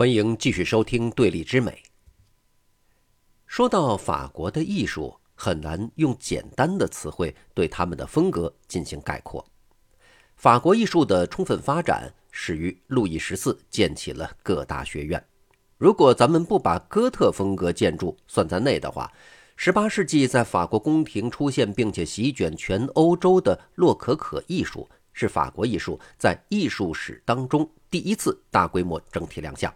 欢迎继续收听《对立之美》。说到法国的艺术，很难用简单的词汇对他们的风格进行概括。法国艺术的充分发展始于路易十四建起了各大学院。如果咱们不把哥特风格建筑算在内的话，十八世纪在法国宫廷出现并且席卷全欧洲的洛可可艺术，是法国艺术在艺术史当中第一次大规模整体亮相。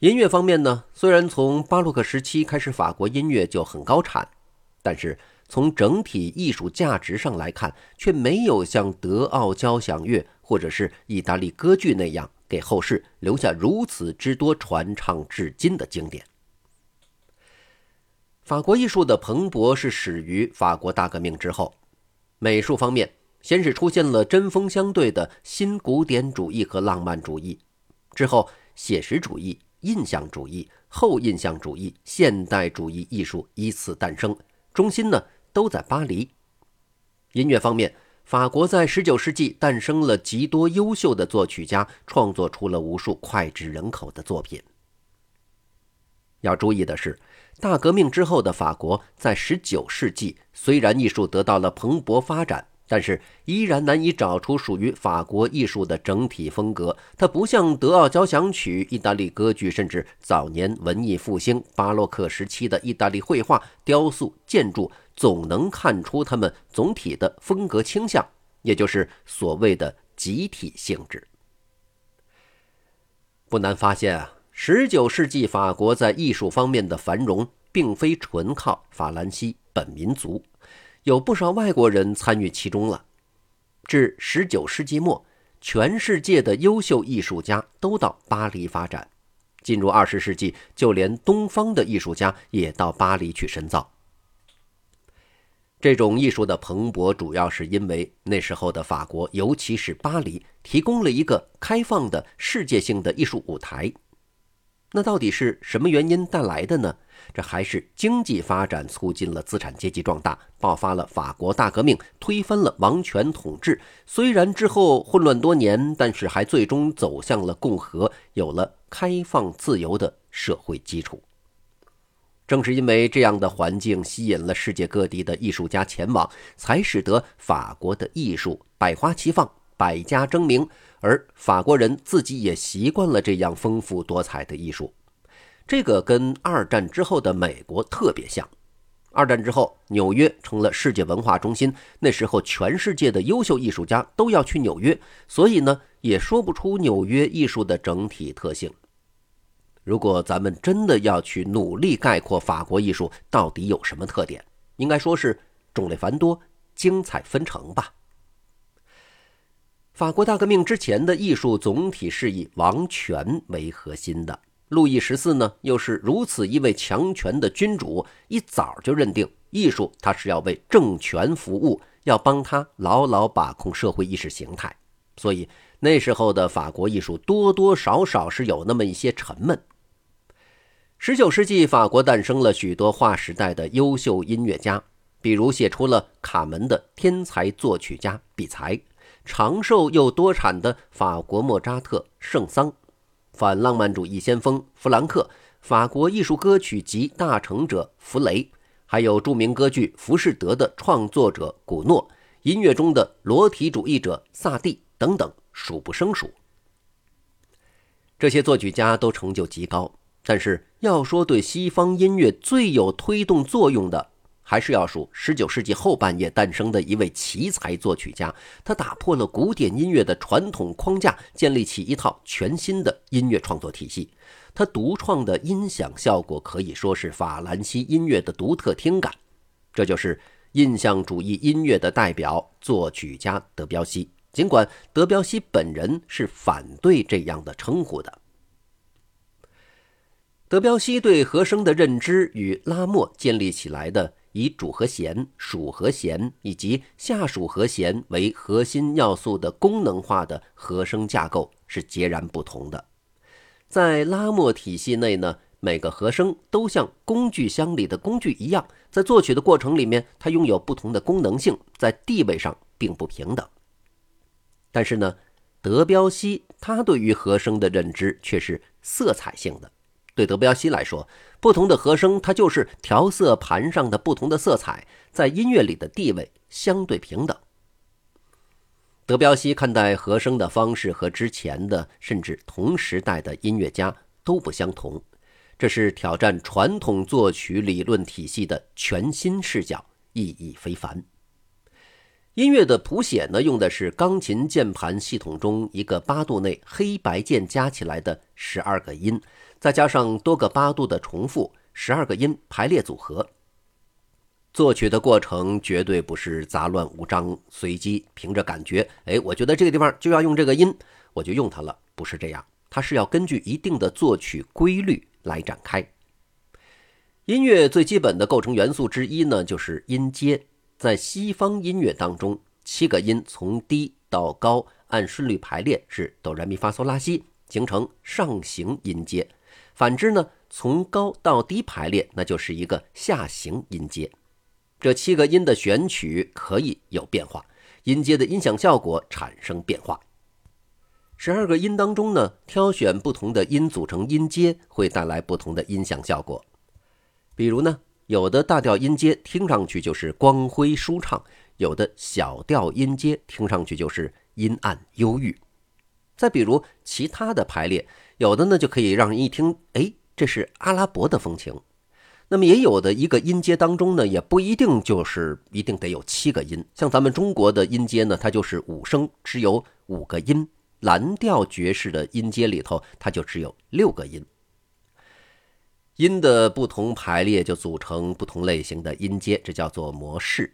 音乐方面呢，虽然从巴洛克时期开始，法国音乐就很高产，但是从整体艺术价值上来看，却没有像德奥交响乐或者是意大利歌剧那样给后世留下如此之多传唱至今的经典。法国艺术的蓬勃是始于法国大革命之后，美术方面先是出现了针锋相对的新古典主义和浪漫主义，之后写实主义。印象主义、后印象主义、现代主义艺术依次诞生，中心呢都在巴黎。音乐方面，法国在19世纪诞生了极多优秀的作曲家，创作出了无数脍炙人口的作品。要注意的是，大革命之后的法国在19世纪虽然艺术得到了蓬勃发展。但是依然难以找出属于法国艺术的整体风格。它不像德奥交响曲、意大利歌剧，甚至早年文艺复兴、巴洛克时期的意大利绘画、雕塑、建筑，总能看出他们总体的风格倾向，也就是所谓的集体性质。不难发现啊，十九世纪法国在艺术方面的繁荣，并非纯靠法兰西本民族。有不少外国人参与其中了。至十九世纪末，全世界的优秀艺术家都到巴黎发展。进入二十世纪，就连东方的艺术家也到巴黎去深造。这种艺术的蓬勃，主要是因为那时候的法国，尤其是巴黎，提供了一个开放的世界性的艺术舞台。那到底是什么原因带来的呢？这还是经济发展促进了资产阶级壮大，爆发了法国大革命，推翻了王权统治。虽然之后混乱多年，但是还最终走向了共和，有了开放自由的社会基础。正是因为这样的环境吸引了世界各地的艺术家前往，才使得法国的艺术百花齐放，百家争鸣。而法国人自己也习惯了这样丰富多彩的艺术。这个跟二战之后的美国特别像。二战之后，纽约成了世界文化中心，那时候全世界的优秀艺术家都要去纽约，所以呢，也说不出纽约艺术的整体特性。如果咱们真的要去努力概括法国艺术到底有什么特点，应该说是种类繁多、精彩纷呈吧。法国大革命之前的艺术总体是以王权为核心的。路易十四呢，又是如此一位强权的君主，一早就认定艺术它是要为政权服务，要帮他牢牢把控社会意识形态。所以那时候的法国艺术多多少少是有那么一些沉闷。十九世纪，法国诞生了许多划时代的优秀音乐家，比如写出了《卡门》的天才作曲家比才，长寿又多产的法国莫扎特、圣桑。反浪漫主义先锋弗兰克，法国艺术歌曲集大成者弗雷，还有著名歌剧《浮士德》的创作者古诺，音乐中的裸体主义者萨蒂等等，数不胜数。这些作曲家都成就极高，但是要说对西方音乐最有推动作用的。还是要数十九世纪后半叶诞生的一位奇才作曲家，他打破了古典音乐的传统框架，建立起一套全新的音乐创作体系。他独创的音响效果可以说是法兰西音乐的独特听感。这就是印象主义音乐的代表作曲家德彪西。尽管德彪西本人是反对这样的称呼的。德彪西对和声的认知与拉莫建立起来的。以主和弦、属和弦以及下属和弦为核心要素的功能化的和声架构是截然不同的。在拉莫体系内呢，每个和声都像工具箱里的工具一样，在作曲的过程里面，它拥有不同的功能性，在地位上并不平等。但是呢，德彪西他对于和声的认知却是色彩性的。对德彪西来说，不同的和声它就是调色盘上的不同的色彩，在音乐里的地位相对平等。德彪西看待和声的方式和之前的甚至同时代的音乐家都不相同，这是挑战传统作曲理论体系的全新视角，意义非凡。音乐的谱写呢，用的是钢琴键盘系统中一个八度内黑白键加起来的十二个音，再加上多个八度的重复，十二个音排列组合。作曲的过程绝对不是杂乱无章、随机，凭着感觉，哎，我觉得这个地方就要用这个音，我就用它了，不是这样。它是要根据一定的作曲规律来展开。音乐最基本的构成元素之一呢，就是音阶。在西方音乐当中，七个音从低到高按顺律排列，是哆来咪发嗦拉西，形成上行音阶。反之呢，从高到低排列，那就是一个下行音阶。这七个音的选取可以有变化，音阶的音响效果产生变化。十二个音当中呢，挑选不同的音组成音阶，会带来不同的音响效果。比如呢，有的大调音阶听上去就是光辉舒畅，有的小调音阶听上去就是阴暗忧郁。再比如其他的排列，有的呢就可以让人一听，哎，这是阿拉伯的风情。那么也有的一个音阶当中呢，也不一定就是一定得有七个音。像咱们中国的音阶呢，它就是五声，只有五个音；蓝调爵士的音阶里头，它就只有六个音。音的不同排列就组成不同类型的音阶，这叫做模式。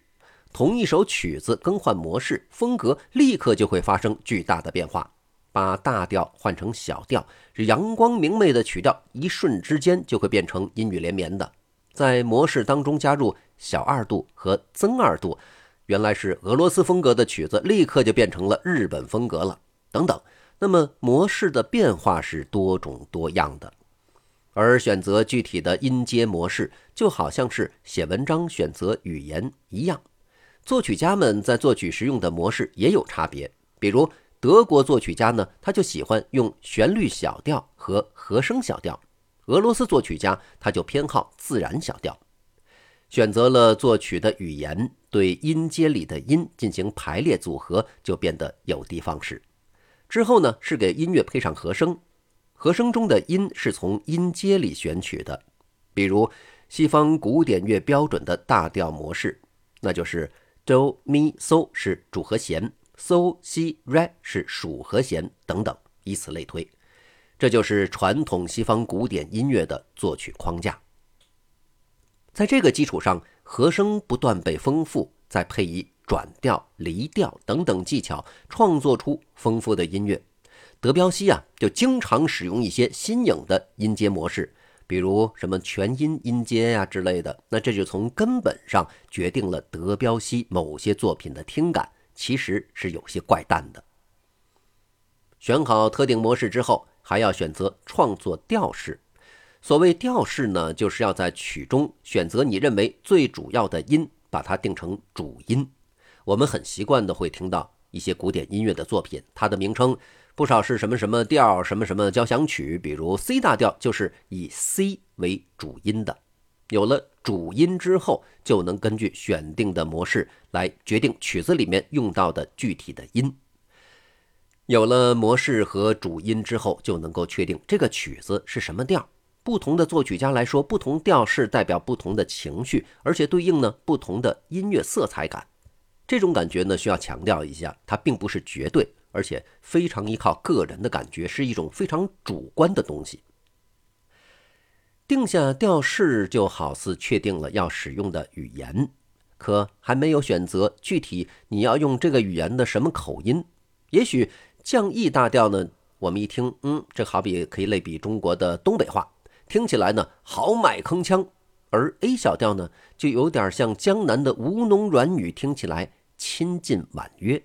同一首曲子更换模式，风格立刻就会发生巨大的变化。把大调换成小调，这阳光明媚的曲调，一瞬之间就会变成阴雨连绵的。在模式当中加入小二度和增二度，原来是俄罗斯风格的曲子，立刻就变成了日本风格了。等等，那么模式的变化是多种多样的，而选择具体的音阶模式，就好像是写文章选择语言一样。作曲家们在作曲时用的模式也有差别，比如德国作曲家呢，他就喜欢用旋律小调和和声小调。俄罗斯作曲家他就偏好自然小调，选择了作曲的语言，对音阶里的音进行排列组合，就变得有的放矢。之后呢，是给音乐配上和声，和声中的音是从音阶里选取的，比如西方古典乐标准的大调模式，那就是哆咪嗦是主和弦，，So、Si Re 是属和弦等等，以此类推。这就是传统西方古典音乐的作曲框架。在这个基础上，和声不断被丰富，再配以转调、离调等等技巧，创作出丰富的音乐。德彪西啊，就经常使用一些新颖的音阶模式，比如什么全音音阶呀之类的。那这就从根本上决定了德彪西某些作品的听感其实是有些怪诞的。选好特定模式之后。还要选择创作调式。所谓调式呢，就是要在曲中选择你认为最主要的音，把它定成主音。我们很习惯的会听到一些古典音乐的作品，它的名称不少是什么什么调、什么什么交响曲，比如 C 大调就是以 C 为主音的。有了主音之后，就能根据选定的模式来决定曲子里面用到的具体的音。有了模式和主音之后，就能够确定这个曲子是什么调。不同的作曲家来说，不同调式代表不同的情绪，而且对应呢不同的音乐色彩感。这种感觉呢，需要强调一下，它并不是绝对，而且非常依靠个人的感觉，是一种非常主观的东西。定下调式，就好似确定了要使用的语言，可还没有选择具体你要用这个语言的什么口音，也许。降 E 大调呢，我们一听，嗯，这好比可以类比中国的东北话，听起来呢豪迈铿锵；而 A 小调呢，就有点像江南的吴侬软语，听起来亲近婉约。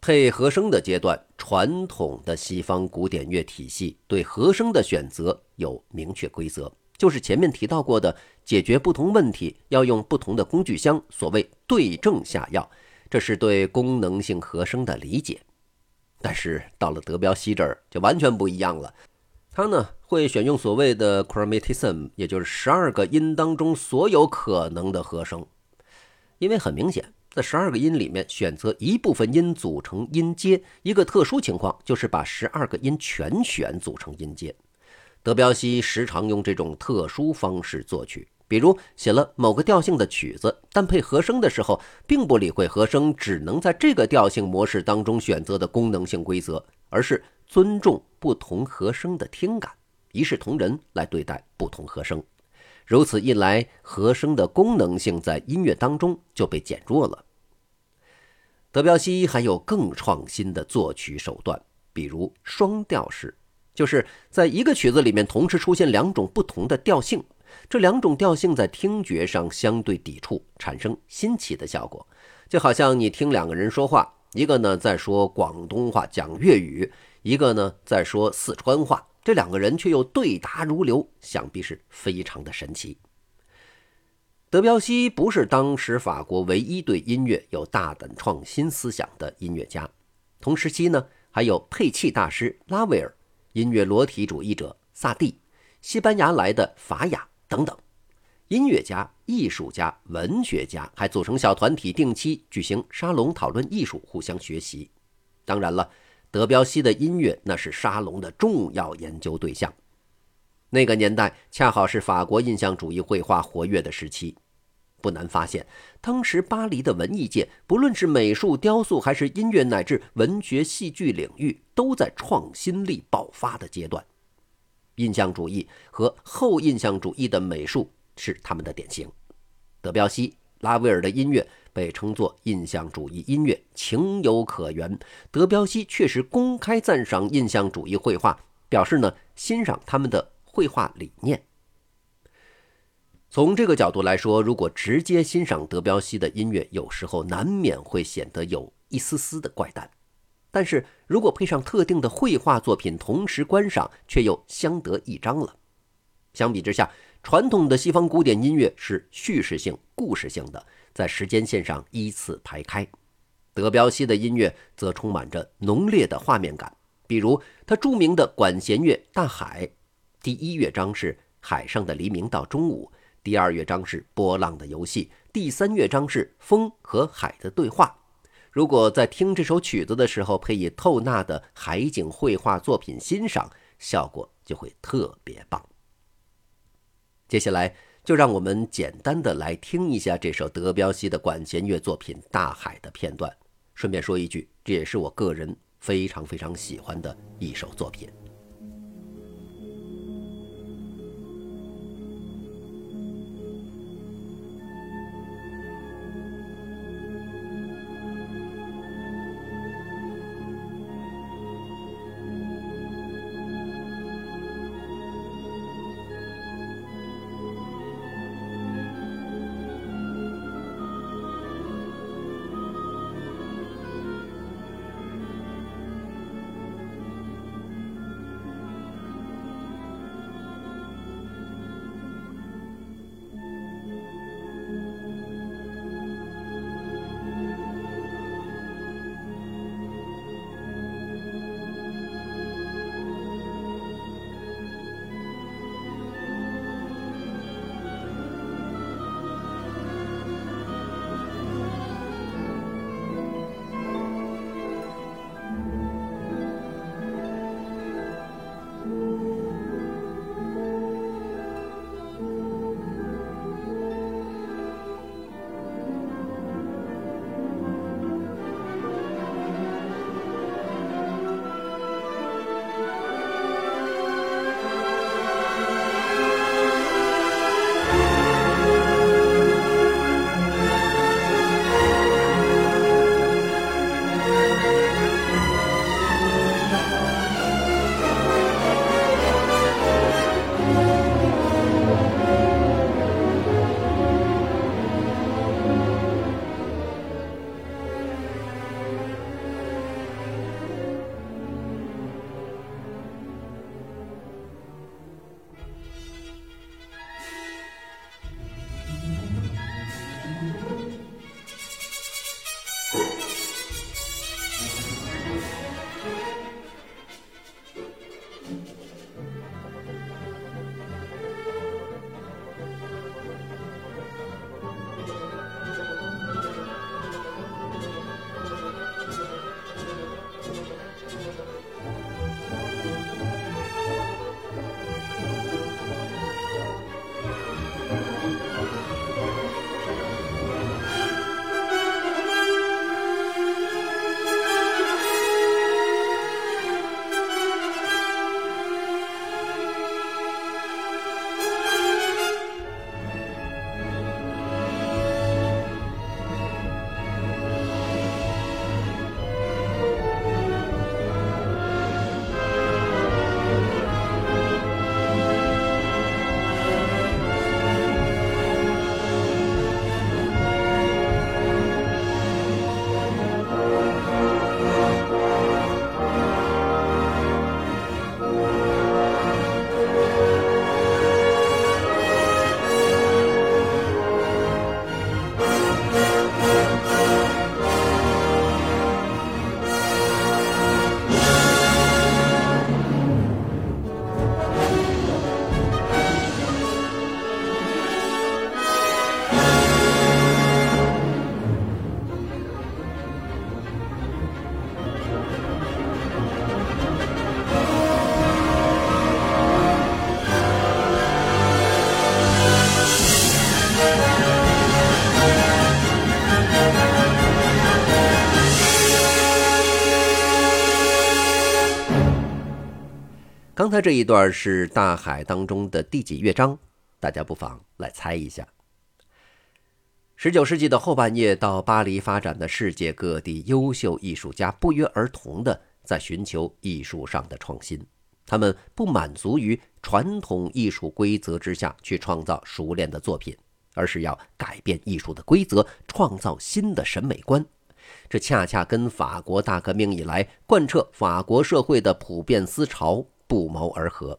配和声的阶段，传统的西方古典乐体系对和声的选择有明确规则，就是前面提到过的，解决不同问题要用不同的工具箱，所谓对症下药。这是对功能性和声的理解。但是到了德彪西这儿就完全不一样了，他呢会选用所谓的 chromatism，也就是十二个音当中所有可能的和声，因为很明显，在十二个音里面选择一部分音组成音阶，一个特殊情况就是把十二个音全选组成音阶。德彪西时常用这种特殊方式作曲。比如写了某个调性的曲子，但配和声的时候，并不理会和声只能在这个调性模式当中选择的功能性规则，而是尊重不同和声的听感，一视同仁来对待不同和声。如此一来，和声的功能性在音乐当中就被减弱了。德彪西还有更创新的作曲手段，比如双调式，就是在一个曲子里面同时出现两种不同的调性。这两种调性在听觉上相对抵触，产生新奇的效果，就好像你听两个人说话，一个呢在说广东话讲粤语，一个呢在说四川话，这两个人却又对答如流，想必是非常的神奇。德彪西不是当时法国唯一对音乐有大胆创新思想的音乐家，同时期呢还有配器大师拉威尔、音乐裸体主义者萨蒂、西班牙来的法雅。等等，音乐家、艺术家、文学家还组成小团体，定期举行沙龙讨论艺术，互相学习。当然了，德彪西的音乐那是沙龙的重要研究对象。那个年代恰好是法国印象主义绘画活跃的时期，不难发现，当时巴黎的文艺界，不论是美术、雕塑，还是音乐乃至文学、戏剧领域，都在创新力爆发的阶段。印象主义和后印象主义的美术是他们的典型。德彪西、拉威尔的音乐被称作印象主义音乐，情有可原。德彪西确实公开赞赏印象主义绘画，表示呢欣赏他们的绘画理念。从这个角度来说，如果直接欣赏德彪西的音乐，有时候难免会显得有一丝丝的怪诞。但是如果配上特定的绘画作品，同时观赏，却又相得益彰了。相比之下，传统的西方古典音乐是叙事性、故事性的，在时间线上依次排开；德彪西的音乐则充满着浓烈的画面感。比如他著名的管弦乐《大海》，第一乐章是海上的黎明到中午，第二乐章是波浪的游戏，第三乐章是风和海的对话。如果在听这首曲子的时候配以透纳的海景绘画作品欣赏，效果就会特别棒。接下来就让我们简单的来听一下这首德彪西的管弦乐作品《大海》的片段。顺便说一句，这也是我个人非常非常喜欢的一首作品。这一段是《大海》当中的第几乐章？大家不妨来猜一下。十九世纪的后半叶，到巴黎发展的世界各地优秀艺术家不约而同地在寻求艺术上的创新。他们不满足于传统艺术规则之下去创造熟练的作品，而是要改变艺术的规则，创造新的审美观。这恰恰跟法国大革命以来贯彻法国社会的普遍思潮不谋而合。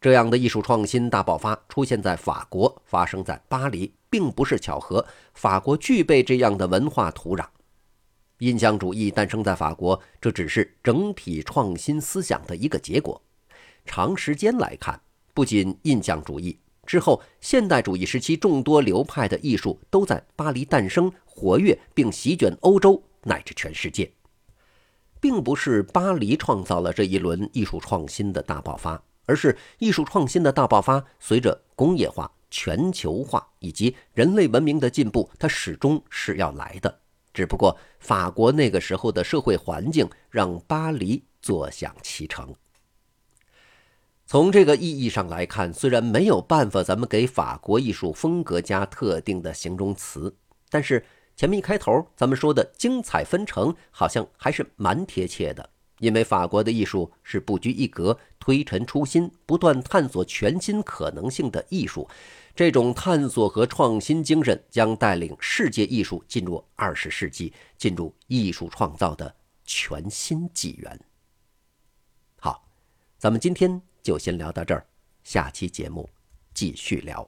这样的艺术创新大爆发出现在法国，发生在巴黎，并不是巧合。法国具备这样的文化土壤。印象主义诞生在法国，这只是整体创新思想的一个结果。长时间来看，不仅印象主义之后，现代主义时期众多流派的艺术都在巴黎诞生。活跃并席卷欧洲乃至全世界，并不是巴黎创造了这一轮艺术创新的大爆发，而是艺术创新的大爆发随着工业化、全球化以及人类文明的进步，它始终是要来的。只不过法国那个时候的社会环境让巴黎坐享其成。从这个意义上来看，虽然没有办法咱们给法国艺术风格加特定的形容词，但是。前面一开头咱们说的精彩纷呈，好像还是蛮贴切的。因为法国的艺术是不拘一格、推陈出新、不断探索全新可能性的艺术。这种探索和创新精神将带领世界艺术进入二十世纪，进入艺术创造的全新纪元。好，咱们今天就先聊到这儿，下期节目继续聊。